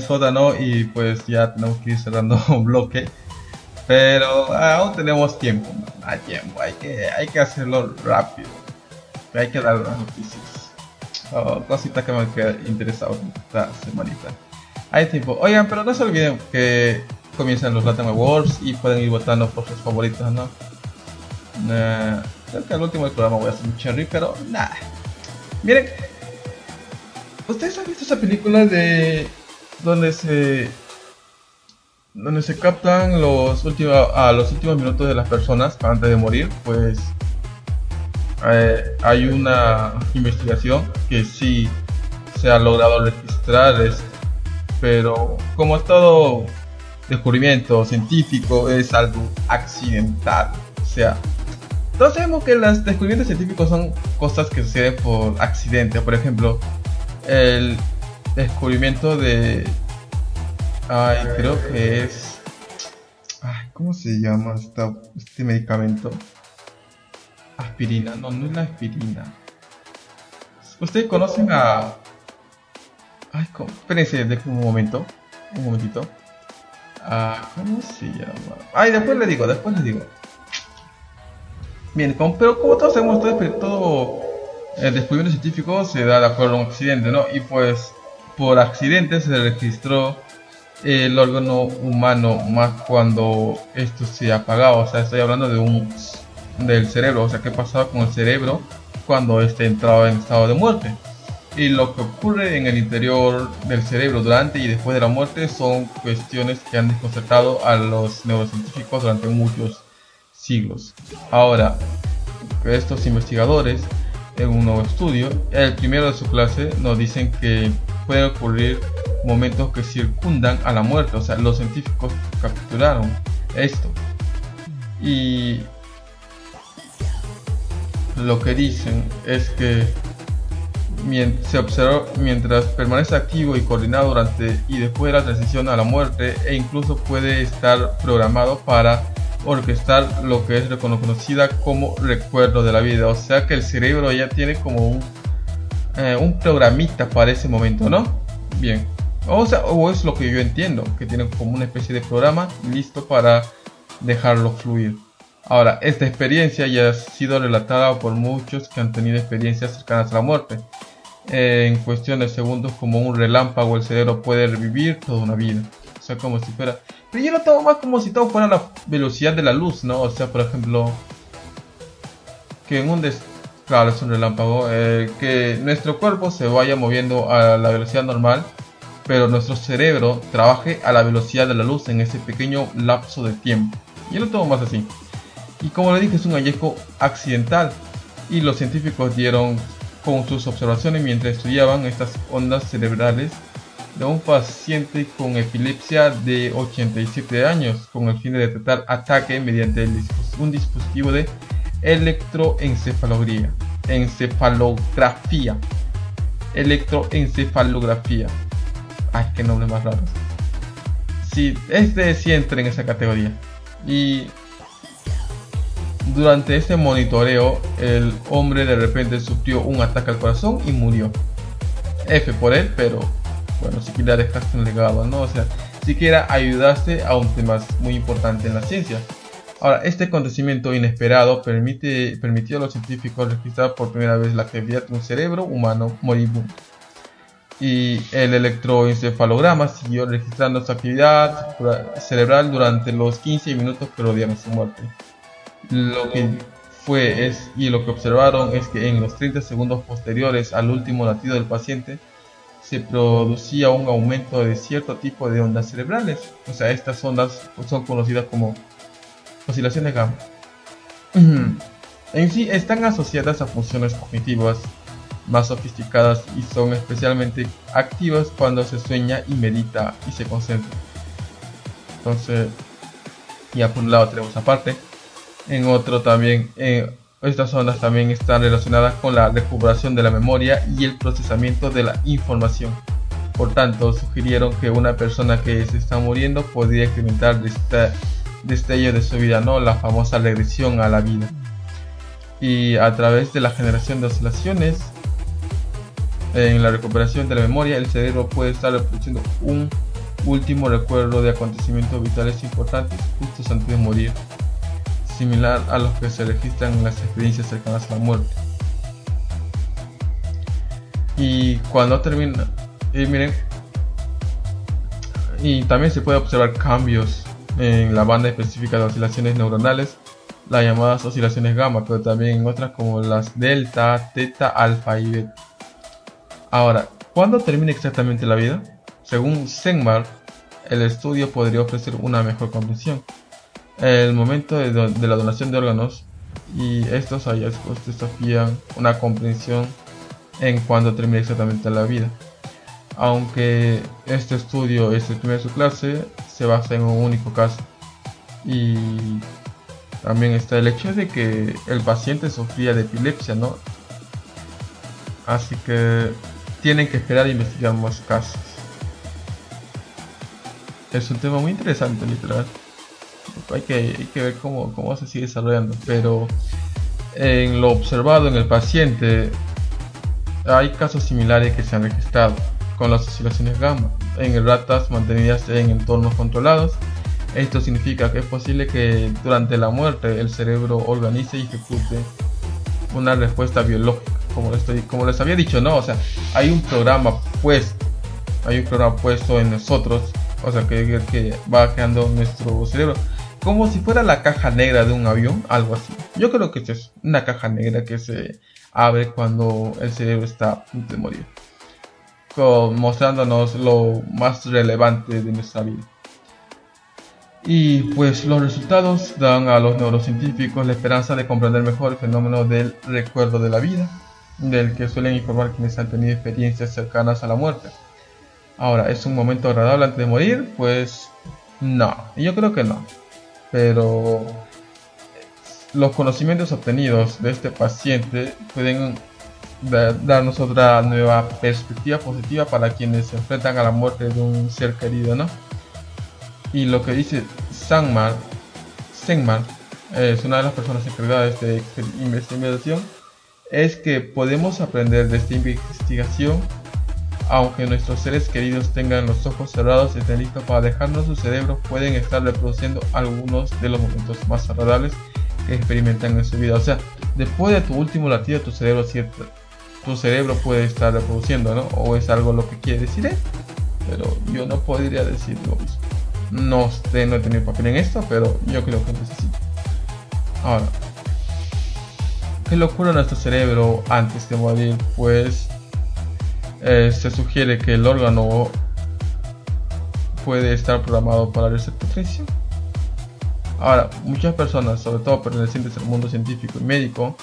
el sótano y pues ya tenemos que ir cerrando un bloque. Pero aún tenemos tiempo, hay tiempo, hay que, hay que hacerlo rápido. Hay que dar las noticias. Oh, cositas que me han quedado interesados esta semanita. Hay tiempo. Oigan, pero no se olviden que comienzan los Latin Awards y pueden ir votando por sus favoritos, ¿no? Nah, creo que al último del programa voy a hacer un cherry, pero nada. Miren, ¿Ustedes han visto esa película de donde se donde se captan los últimos a los últimos minutos de las personas antes de morir? Pues eh, hay una investigación que sí se ha logrado registrar esto, pero como todo descubrimiento científico es algo accidental, o sea, todos sabemos que los descubrimientos científicos son cosas que suceden por accidente, por ejemplo el descubrimiento de. Ay, creo que es. Ay, ¿cómo se llama esta, este medicamento? Aspirina, no, no es la aspirina. ¿Ustedes conocen a. Ay, ¿cómo? espérense, déjenme un momento. Un momentito. Ah, ¿Cómo se llama? Ay, después le digo, después le digo. Bien, pero como todos sabemos, todo, todo el descubrimiento científico se da de acuerdo a un accidente, ¿no? Y pues por accidente se registró el órgano humano más cuando esto se apagaba. O sea, estoy hablando de un del cerebro. O sea, qué pasaba con el cerebro cuando este entraba en estado de muerte. Y lo que ocurre en el interior del cerebro durante y después de la muerte son cuestiones que han desconcertado a los neurocientíficos durante muchos siglos. Ahora, estos investigadores en un nuevo estudio, el primero de su clase, nos dicen que pueden ocurrir momentos que circundan a la muerte. O sea, los científicos capturaron esto. Y lo que dicen es que se observó mientras permanece activo y coordinado durante y después de la transición a la muerte e incluso puede estar programado para orquestar lo que es reconocida como recuerdo de la vida. O sea que el cerebro ya tiene como un, eh, un programita para ese momento, ¿no? Bien. O, sea, o es lo que yo entiendo, que tiene como una especie de programa listo para dejarlo fluir. Ahora, esta experiencia ya ha sido relatada por muchos que han tenido experiencias cercanas a la muerte. Eh, en cuestión de segundos, como un relámpago, el cerebro puede revivir toda una vida. O sea, como si fuera pero yo lo tomo más como si todo fuera la velocidad de la luz, ¿no? O sea, por ejemplo, que en un des... Claro, es un relámpago. Eh, que nuestro cuerpo se vaya moviendo a la velocidad normal, pero nuestro cerebro trabaje a la velocidad de la luz en ese pequeño lapso de tiempo. Yo lo tomo más así. Y como le dije, es un hallazgo accidental. Y los científicos dieron con sus observaciones mientras estudiaban estas ondas cerebrales de un paciente con epilepsia de 87 años con el fin de detectar ataque mediante un dispositivo de electroencefalografía. Encefalografía. Electroencefalografía. Ay, qué nombre más raro. Sí, este sí entra en esa categoría. Y durante este monitoreo, el hombre de repente sufrió un ataque al corazón y murió. F por él, pero bueno, siquiera dejaste un legado, ¿no? O sea, siquiera ayudaste a un tema muy importante en la ciencia. Ahora, este acontecimiento inesperado permite, permitió a los científicos registrar por primera vez la actividad de un cerebro humano moribundo. Y el electroencefalograma siguió registrando su actividad cerebral durante los 15 minutos que rodearon su muerte. Lo que fue es, y lo que observaron es que en los 30 segundos posteriores al último latido del paciente, se producía un aumento de cierto tipo de ondas cerebrales. O sea, estas ondas son conocidas como oscilaciones gamma. en sí están asociadas a funciones cognitivas más sofisticadas y son especialmente activas cuando se sueña y medita y se concentra. Entonces, ya por un lado tenemos aparte. En otro también, eh, estas ondas también están relacionadas con la recuperación de la memoria y el procesamiento de la información. Por tanto, sugirieron que una persona que se está muriendo podría experimentar destello de su vida, ¿no? la famosa regresión a la vida. Y a través de la generación de oscilaciones en la recuperación de la memoria, el cerebro puede estar reproduciendo un último recuerdo de acontecimientos vitales importantes justo antes de morir similar a los que se registran en las experiencias cercanas a la muerte. Y cuando termina, y miren, y también se puede observar cambios en la banda específica de oscilaciones neuronales, las llamadas oscilaciones gamma, pero también en otras como las delta, teta, alfa y beta. Ahora, ¿cuándo termina exactamente la vida? Según Senmar, el estudio podría ofrecer una mejor comprensión el momento de, la donación de órganos y estos hallazgos desafían una comprensión en cuándo termina exactamente la vida. Aunque este estudio es el primero de su clase, se basa en un único caso. Y también está el hecho de que el paciente sufría de epilepsia, ¿no? Así que tienen que esperar a investigar más casos. Es un tema muy interesante, literal hay que, ver cómo, se sigue desarrollando. Pero en lo observado en el paciente, hay casos similares que se han registrado con las oscilaciones gamma en ratas mantenidas en entornos controlados. Esto significa que es posible que durante la muerte el cerebro organice y ejecute una respuesta biológica, como les, había dicho, ¿no? O sea, hay un programa pues hay un programa puesto en nosotros, o sea, que, que va creando nuestro cerebro, como si fuera la caja negra de un avión, algo así. Yo creo que es una caja negra que se abre cuando el cerebro está a punto de morir, mostrándonos lo más relevante de nuestra vida. Y pues los resultados dan a los neurocientíficos la esperanza de comprender mejor el fenómeno del recuerdo de la vida, del que suelen informar quienes han tenido experiencias cercanas a la muerte. Ahora, ¿es un momento agradable antes de morir? Pues no, yo creo que no. Pero los conocimientos obtenidos de este paciente pueden da- darnos otra nueva perspectiva positiva para quienes se enfrentan a la muerte de un ser querido, ¿no? Y lo que dice Sangmar, Sengmar, es una de las personas encargadas de esta investigación, es que podemos aprender de esta investigación, aunque nuestros seres queridos tengan los ojos cerrados y estén listos para dejarnos, sus cerebros pueden estar reproduciendo algunos de los momentos más agradables que experimentan en su vida. O sea, después de tu último latido, tu cerebro cierto, tu cerebro puede estar reproduciendo, ¿no? O es algo lo que quiere decir él. Pero yo no podría decir lo mismo. No, sé, no he tenido papel en esto, pero yo creo que necesito. Ahora, ¿qué le ocurre a nuestro cerebro antes de morir? Pues eh, se sugiere que el órgano puede estar programado para la transición. Ahora, muchas personas, sobre todo pertenecientes al mundo científico y médico,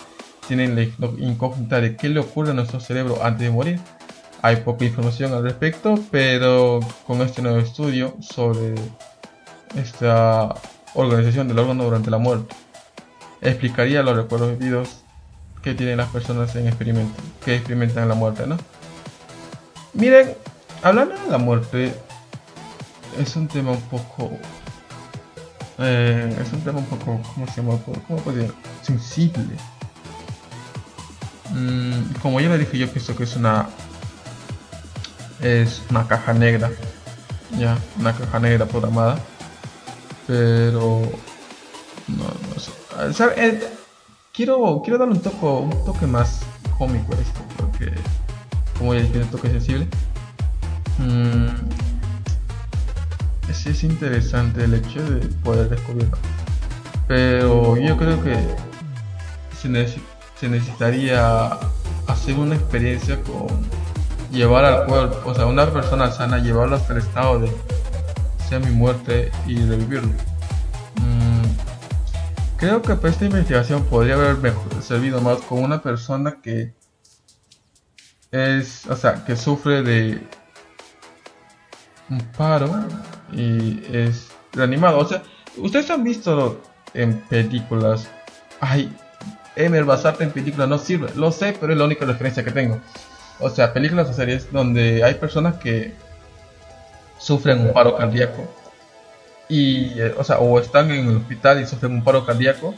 tienen la incógnita de qué le ocurre a nuestro cerebro antes de morir. Hay poca información al respecto, pero con este nuevo estudio sobre esta organización del órgano durante la muerte, explicaría los recuerdos vividos que tienen las personas en experimento, que experimentan la muerte, ¿no? Miren, hablando de la muerte, es un tema un poco eh, es un tema un poco, ¿cómo se llama? ¿Cómo puedo decir? Sensible. Mm, como ya le dije, yo pienso que es una es una caja negra, ya, una caja negra programada, pero no, no sé. Eh, quiero quiero darle un toque un toque más cómico a esto, porque como ya un toque sensible. Mm, es interesante el hecho de poder descubrirlo. Pero yo creo que se, necesi- se necesitaría hacer una experiencia con llevar al cuerpo, o sea, una persona sana, llevarlo hasta el estado de sea mi muerte y revivirlo. Mm, creo que esta investigación podría haber mejor- servido más con una persona que es, o sea, que sufre de un paro y es reanimado. O sea, ustedes han visto en películas. Ay, Emer, basarte en películas no sirve. Lo sé, pero es la única referencia que tengo. O sea, películas o series donde hay personas que sufren un paro cardíaco. Y, eh, o sea, o están en el hospital y sufren un paro cardíaco.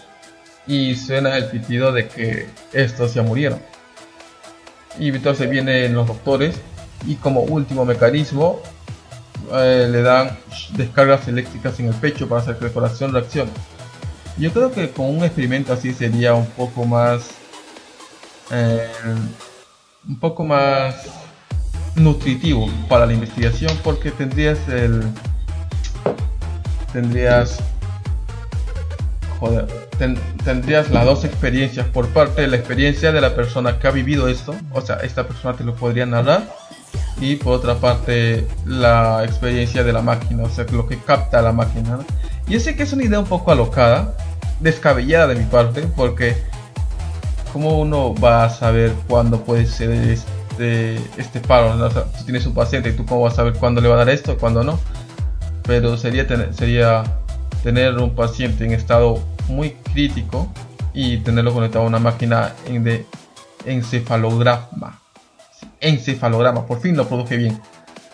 Y suena el pitido de que estos ya murieron. Y entonces vienen los doctores. Y como último mecanismo, eh, le dan descargas eléctricas en el pecho para hacer que el corazón reaccione. Yo creo que con un experimento así sería un poco más, eh, un poco más nutritivo para la investigación porque tendrías el, tendrías, joder, ten- tendrías las dos experiencias por parte de la experiencia de la persona que ha vivido esto, o sea, esta persona te lo podría narrar y por otra parte la experiencia de la máquina, o sea, lo que capta la máquina. ¿no? Yo sé que es una idea un poco alocada, descabellada de mi parte, porque ¿cómo uno va a saber cuándo puede ser este, este paro? tú tienes un paciente y tú cómo vas a saber cuándo le va a dar esto, cuándo no. Pero sería sería tener un paciente en estado muy crítico y tenerlo conectado a una máquina de encefalograma encefalograma, por fin lo produje bien.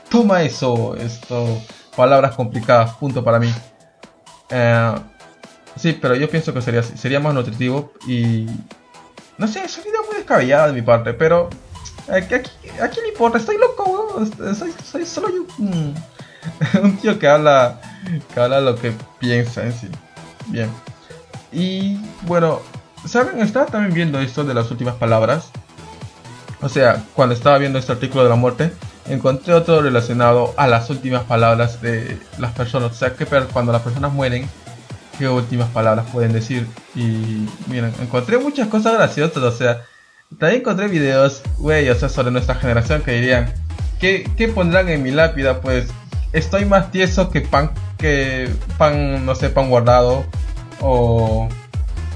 Toma eso, esto, palabras complicadas, punto para mí. Eh, sí, pero yo pienso que sería, sería más nutritivo y... No sé, es una muy descabellada de mi parte, pero... ¿A quién le importa? Estoy loco. Soy, soy solo yo, un, tío que habla, que habla lo que piensa en sí. Bien. Y bueno, ¿saben? Estaba también viendo esto de las últimas palabras. O sea, cuando estaba viendo este artículo de la muerte, encontré otro relacionado a las últimas palabras de las personas. O sea, que cuando las personas mueren, qué últimas palabras pueden decir. Y miren, encontré muchas cosas graciosas. O sea, también encontré videos, güey, o sea, sobre nuestra generación que dirían, ¿qué, qué pondrán en mi lápida? Pues estoy más tieso que pan, que pan, no sé, pan guardado. O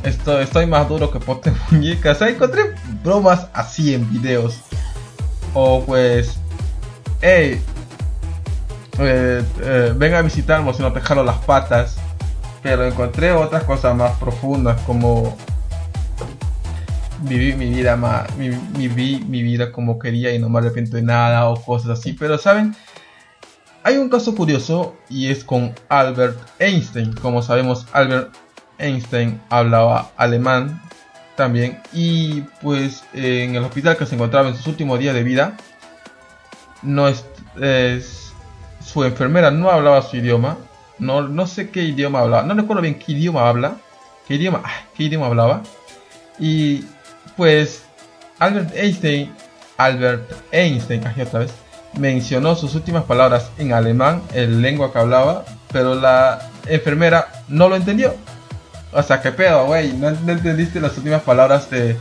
esto, estoy más duro que pote muñeca. O encontré bromas así en videos. O pues, hey, eh, eh, ven a visitarnos si no te jalo las patas. Pero encontré otras cosas más profundas como viví mi vida más, mi, mi vida como quería y no me arrepiento de nada o cosas así. Pero saben, hay un caso curioso y es con Albert Einstein. Como sabemos, Albert Einstein hablaba alemán también y pues en el hospital que se encontraba en sus últimos días de vida, no es, su enfermera no hablaba su idioma, no, no sé qué idioma hablaba, no recuerdo bien qué idioma habla, qué idioma, qué idioma hablaba y pues Albert Einstein, Albert Einstein, aquí otra vez, mencionó sus últimas palabras en alemán, el lengua que hablaba, pero la enfermera no lo entendió. O sea, qué pedo, güey, no, entendiste las últimas palabras de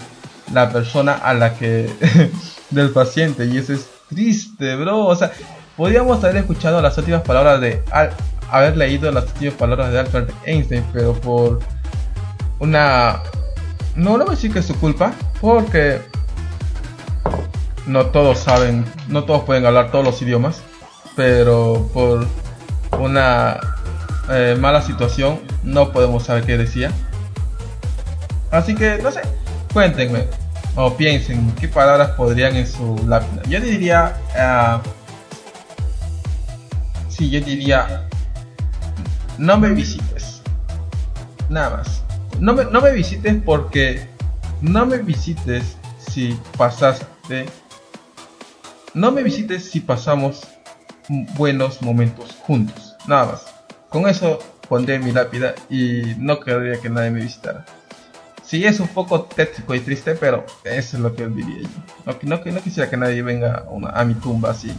la persona a la que del paciente y eso es triste, bro. O sea, podríamos haber escuchado las últimas palabras de Al- haber leído las últimas palabras de Albert Einstein, pero por una no, no voy a decir que es su culpa, porque no todos saben, no todos pueden hablar todos los idiomas, pero por una eh, mala situación no podemos saber qué decía. Así que, no sé, cuéntenme o piensen qué palabras podrían en su lápida. Yo diría, ah, sí, yo diría, no me visites. Nada más. No me, no me visites porque no me visites si pasaste. No me visites si pasamos buenos momentos juntos. Nada más. Con eso pondré mi lápida y no querría que nadie me visitara. Sí, es un poco tétrico y triste, pero eso es lo que diría yo. No, no, no quisiera que nadie venga a, una- a mi tumba así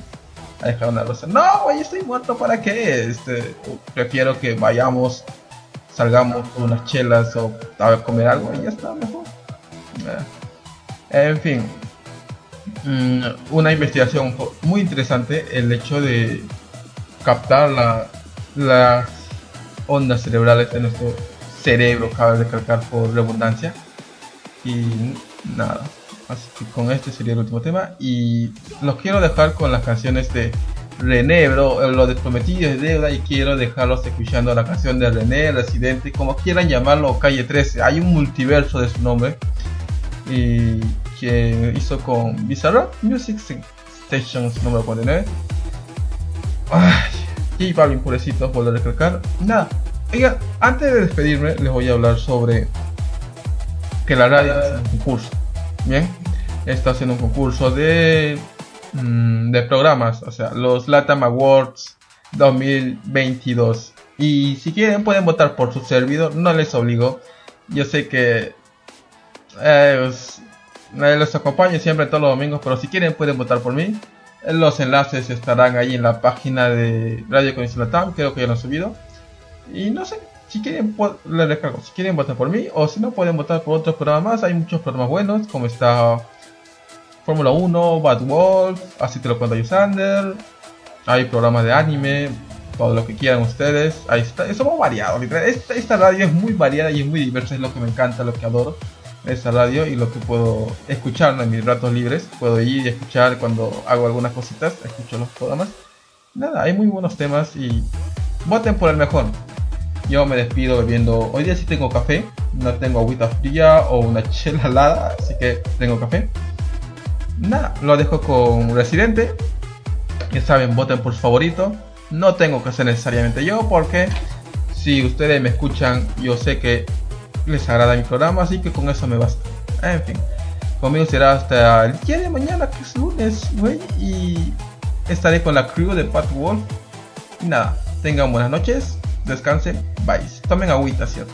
a dejar una rosa. No, güey, estoy muerto, ¿para qué? Este, prefiero que vayamos salgamos con unas chelas o a comer algo y ya está mejor. Eh, En fin, mm, una investigación muy interesante el hecho de captar la- las ondas cerebrales de nuestro cerebro, cabe recalcar por redundancia. Y nada, así que con este sería el último tema. Y los quiero dejar con las canciones de René, bro, eh, lo de Prometido es deuda y quiero dejarlos escuchando la canción de René, Residente, como quieran llamarlo, Calle 13. Hay un multiverso de su nombre y que hizo con Bizarrap Music Stations número 49. Ay, J Balvin purecito, vuelvo a recalcar. Nada, oiga, antes de despedirme les voy a hablar sobre que la radio haciendo un concurso. Bien, está haciendo un concurso de mm, de programas, o sea, los Latam Awards 2022. Y si quieren pueden votar por su servidor, no les obligo. Yo sé que eh, los acompaño siempre todos los domingos, pero si quieren pueden votar por mí. Eh, Los enlaces estarán ahí en la página de Radio Conexión creo que ya lo he subido. Y no sé, si quieren, pu- les recargo, si quieren votar por mí, o si no pueden votar por otros programas más, hay muchos programas buenos, como está Fórmula 1, Bad Wolf, así te lo cuento Sander. Hay programas de anime, todo lo que quieran ustedes. Ahí está, somos variados. Esta, esta radio es muy variada y es muy diversa, es lo que me encanta, lo que adoro. Esta radio y lo que puedo escuchar ¿no? en mis ratos libres. Puedo ir y escuchar cuando hago algunas cositas, escucho los programas. Nada, hay muy buenos temas y voten por el mejor. Yo me despido bebiendo. Hoy día sí tengo café, no tengo agüita fría o una chela helada, así que tengo café nada, lo dejo con Residente. Ya saben, voten por su favorito. No tengo que ser necesariamente yo porque si ustedes me escuchan, yo sé que les agrada mi programa, así que con eso me basta. En fin, conmigo será hasta el día de mañana, que es lunes, güey, y estaré con la crew de Pat Wolf. Y nada, tengan buenas noches, descansen, bye. Tomen agüita, ¿cierto?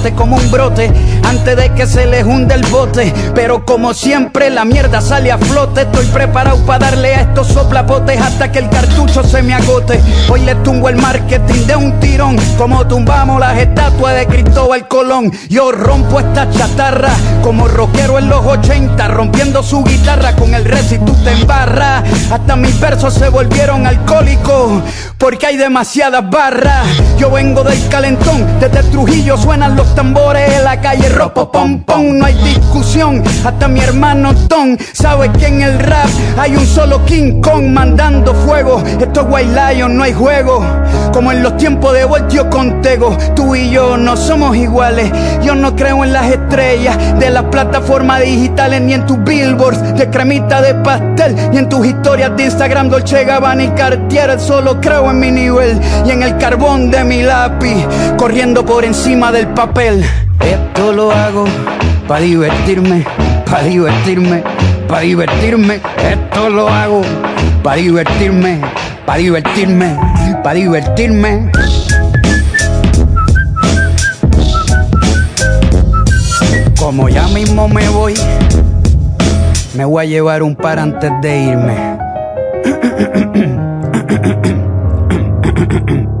como un brote antes de que se les hunde el bote. Pero como siempre la mierda sale a flote, estoy preparado para darle a estos soplapotes hasta que el cartucho se me agote. Hoy le tumbo el marketing de un tirón, como tumbamos las estatuas de Cristóbal Colón. Yo rompo esta chatarra como rockero en los 80, rompiendo su guitarra con el res y tú te embarras. Hasta mis versos se volvieron alcohólicos porque hay demasiadas barras. Yo vengo del calentón, desde Trujillo suenan los tambores en la calle ropo pom pom, no hay discusión. Hasta mi hermano Tom sabe que en el rap hay un solo King Kong mandando fuego. Esto es White Lion, no hay juego. Como en los tiempos de Voltio Contego, tú y yo no somos iguales. Yo no creo en las estrellas de las plataformas digitales, ni en tus billboards de cremita de pastel, ni en tus historias de Instagram, Dolce Gabbana y Cartier. Solo creo en mi nivel y en el carbón de mi lápiz, corriendo por encima del papel. Esto lo hago para divertirme, para divertirme, para divertirme. Esto lo hago para divertirme, para divertirme, para divertirme. Como ya mismo me voy, me voy a llevar un par antes de irme.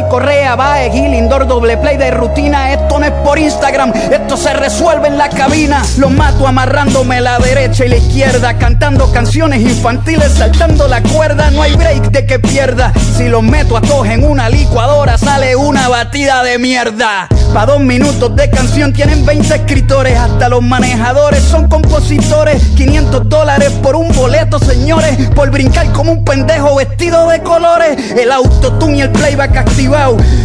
Correa, Bae, Gil, Indoor, doble play de rutina. Esto no es por Instagram, esto se resuelve en la cabina. Lo mato amarrándome la derecha y la izquierda, cantando canciones infantiles, saltando la cuerda. No hay break de que pierda. Si los meto a todos en una licuadora, sale una batida de mierda. Pa' dos minutos de canción tienen 20 escritores, hasta los manejadores son compositores. 500 dólares por un boleto, señores, por brincar como un pendejo vestido de colores. El autotune y el playback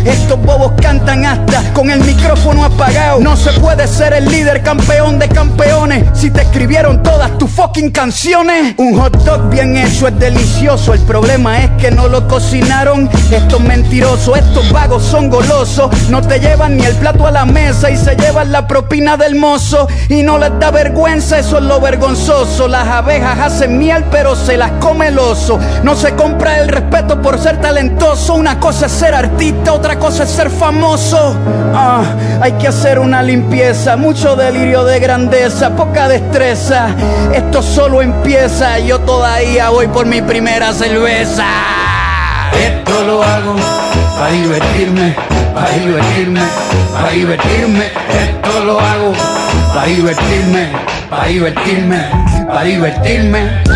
Estos bobos cantan hasta con el micrófono apagado. No se puede ser el líder campeón de campeones si te escribieron todas tus fucking canciones. Un hot dog bien hecho es delicioso. El problema es que no lo cocinaron. Estos mentirosos, estos vagos son golosos. No te llevan ni el plato a la mesa y se llevan la propina del mozo. Y no les da vergüenza, eso es lo vergonzoso. Las abejas hacen miel, pero se las come el oso. No se compra el respeto por ser talentoso. Una cosa es ser artista otra cosa es ser famoso. Ah, hay que hacer una limpieza, mucho delirio de grandeza, poca destreza. Esto solo empieza, yo todavía voy por mi primera cerveza. Esto lo hago para divertirme, para divertirme, para divertirme. Esto lo hago para divertirme, para divertirme, para divertirme.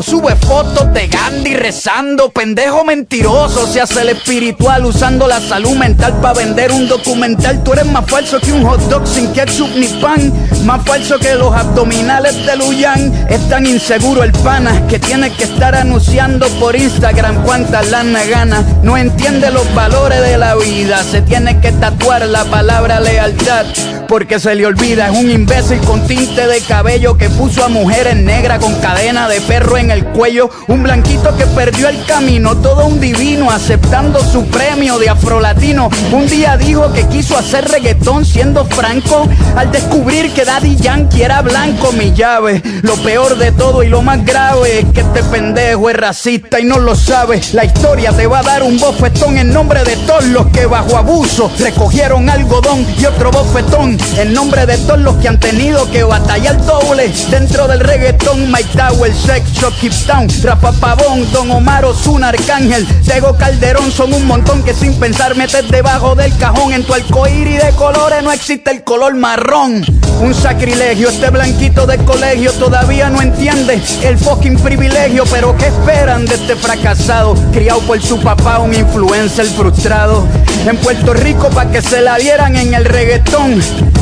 sube fotos de Gandhi rezando. Pendejo mentiroso se hace el espiritual usando la salud mental para vender un documental. Tú eres más falso que un hot dog sin ketchup ni pan. Más falso que los abdominales de Luyan. Es tan inseguro el pana que tiene que estar anunciando por Instagram cuántas lana gana. No entiende los valores de la vida. Se tiene que tatuar la palabra lealtad. Porque se le olvida, es un imbécil con tinte de cabello que puso a mujeres negras con cadena de perro en el cuello. Un blanquito que perdió el camino, todo un divino aceptando su premio de afrolatino. Un día dijo que quiso hacer reggaetón siendo franco al descubrir que Daddy Yankee era blanco, mi llave. Lo peor de todo y lo más grave es que este pendejo es racista y no lo sabe. La historia te va a dar un bofetón en nombre de todos los que bajo abuso recogieron algodón y otro bofetón en nombre de todos los que han tenido que batallar doble dentro del reggaetón. Mike Tower, Sex Shop, Keep Town, Rafa Pavón, Don Omar Ozuna, Arcángel, Tego Calderón son un montón que sin pensar metes debajo del cajón. En tu arcoíris de colores no existe el color marrón. Un sacrilegio, este blanquito de colegio todavía no entiende el fucking privilegio. Pero ¿qué esperan de este fracasado? Criado por su papá, un influencer frustrado. En Puerto Rico pa' que se la dieran en el reggaetón.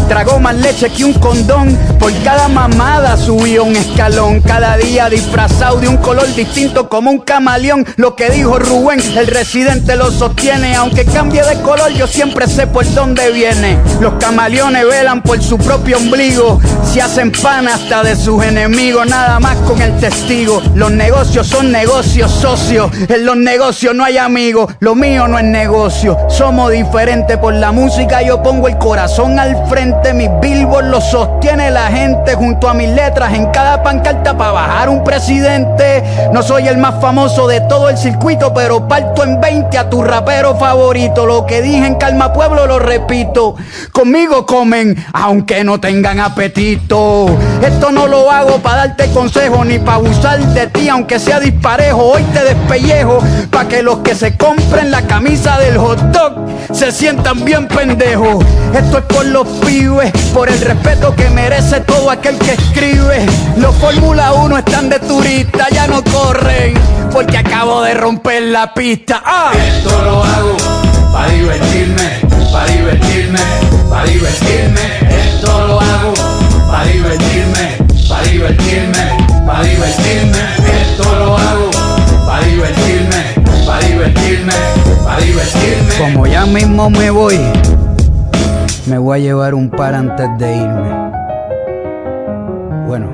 Tragó más leche que un condón. Por cada mamada subió un escalón. Cada día disfrazado de un color distinto como un camaleón. Lo que dijo Rubén, el residente lo sostiene. Aunque cambie de color, yo siempre sé por dónde viene. Los camaleones velan por su propio ombligo. Se hacen pan hasta de sus enemigos. Nada más con el testigo. Los negocios son negocios socios. En los negocios no hay amigos. Lo mío no es negocio. Somos diferentes por la música. Yo pongo el corazón al frente. Mis billboards lo sostiene la gente junto a mis letras en cada pancarta para bajar un presidente. No soy el más famoso de todo el circuito, pero parto en 20 a tu rapero favorito. Lo que dije en Calma Pueblo lo repito. Conmigo comen, aunque no tengan apetito. Esto no lo hago para darte consejo ni para abusar de ti, aunque sea disparejo. Hoy te despellejo para que los que se compren la camisa del hot dog se sientan bien pendejos. Esto es por los pibes, por el respeto que merece todo aquel que escribe. Los Fórmula 1 están de turista, ya no corren, porque acabo de romper la pista. ¡Ah! Esto lo hago para divertirme, para divertirme, para divertirme. Esto lo hago para divertirme, para divertirme, para divertirme. Esto lo hago para divertirme, para divertirme, para divertirme. Como ya mismo me voy, me voy a llevar un par antes de irme. Bueno,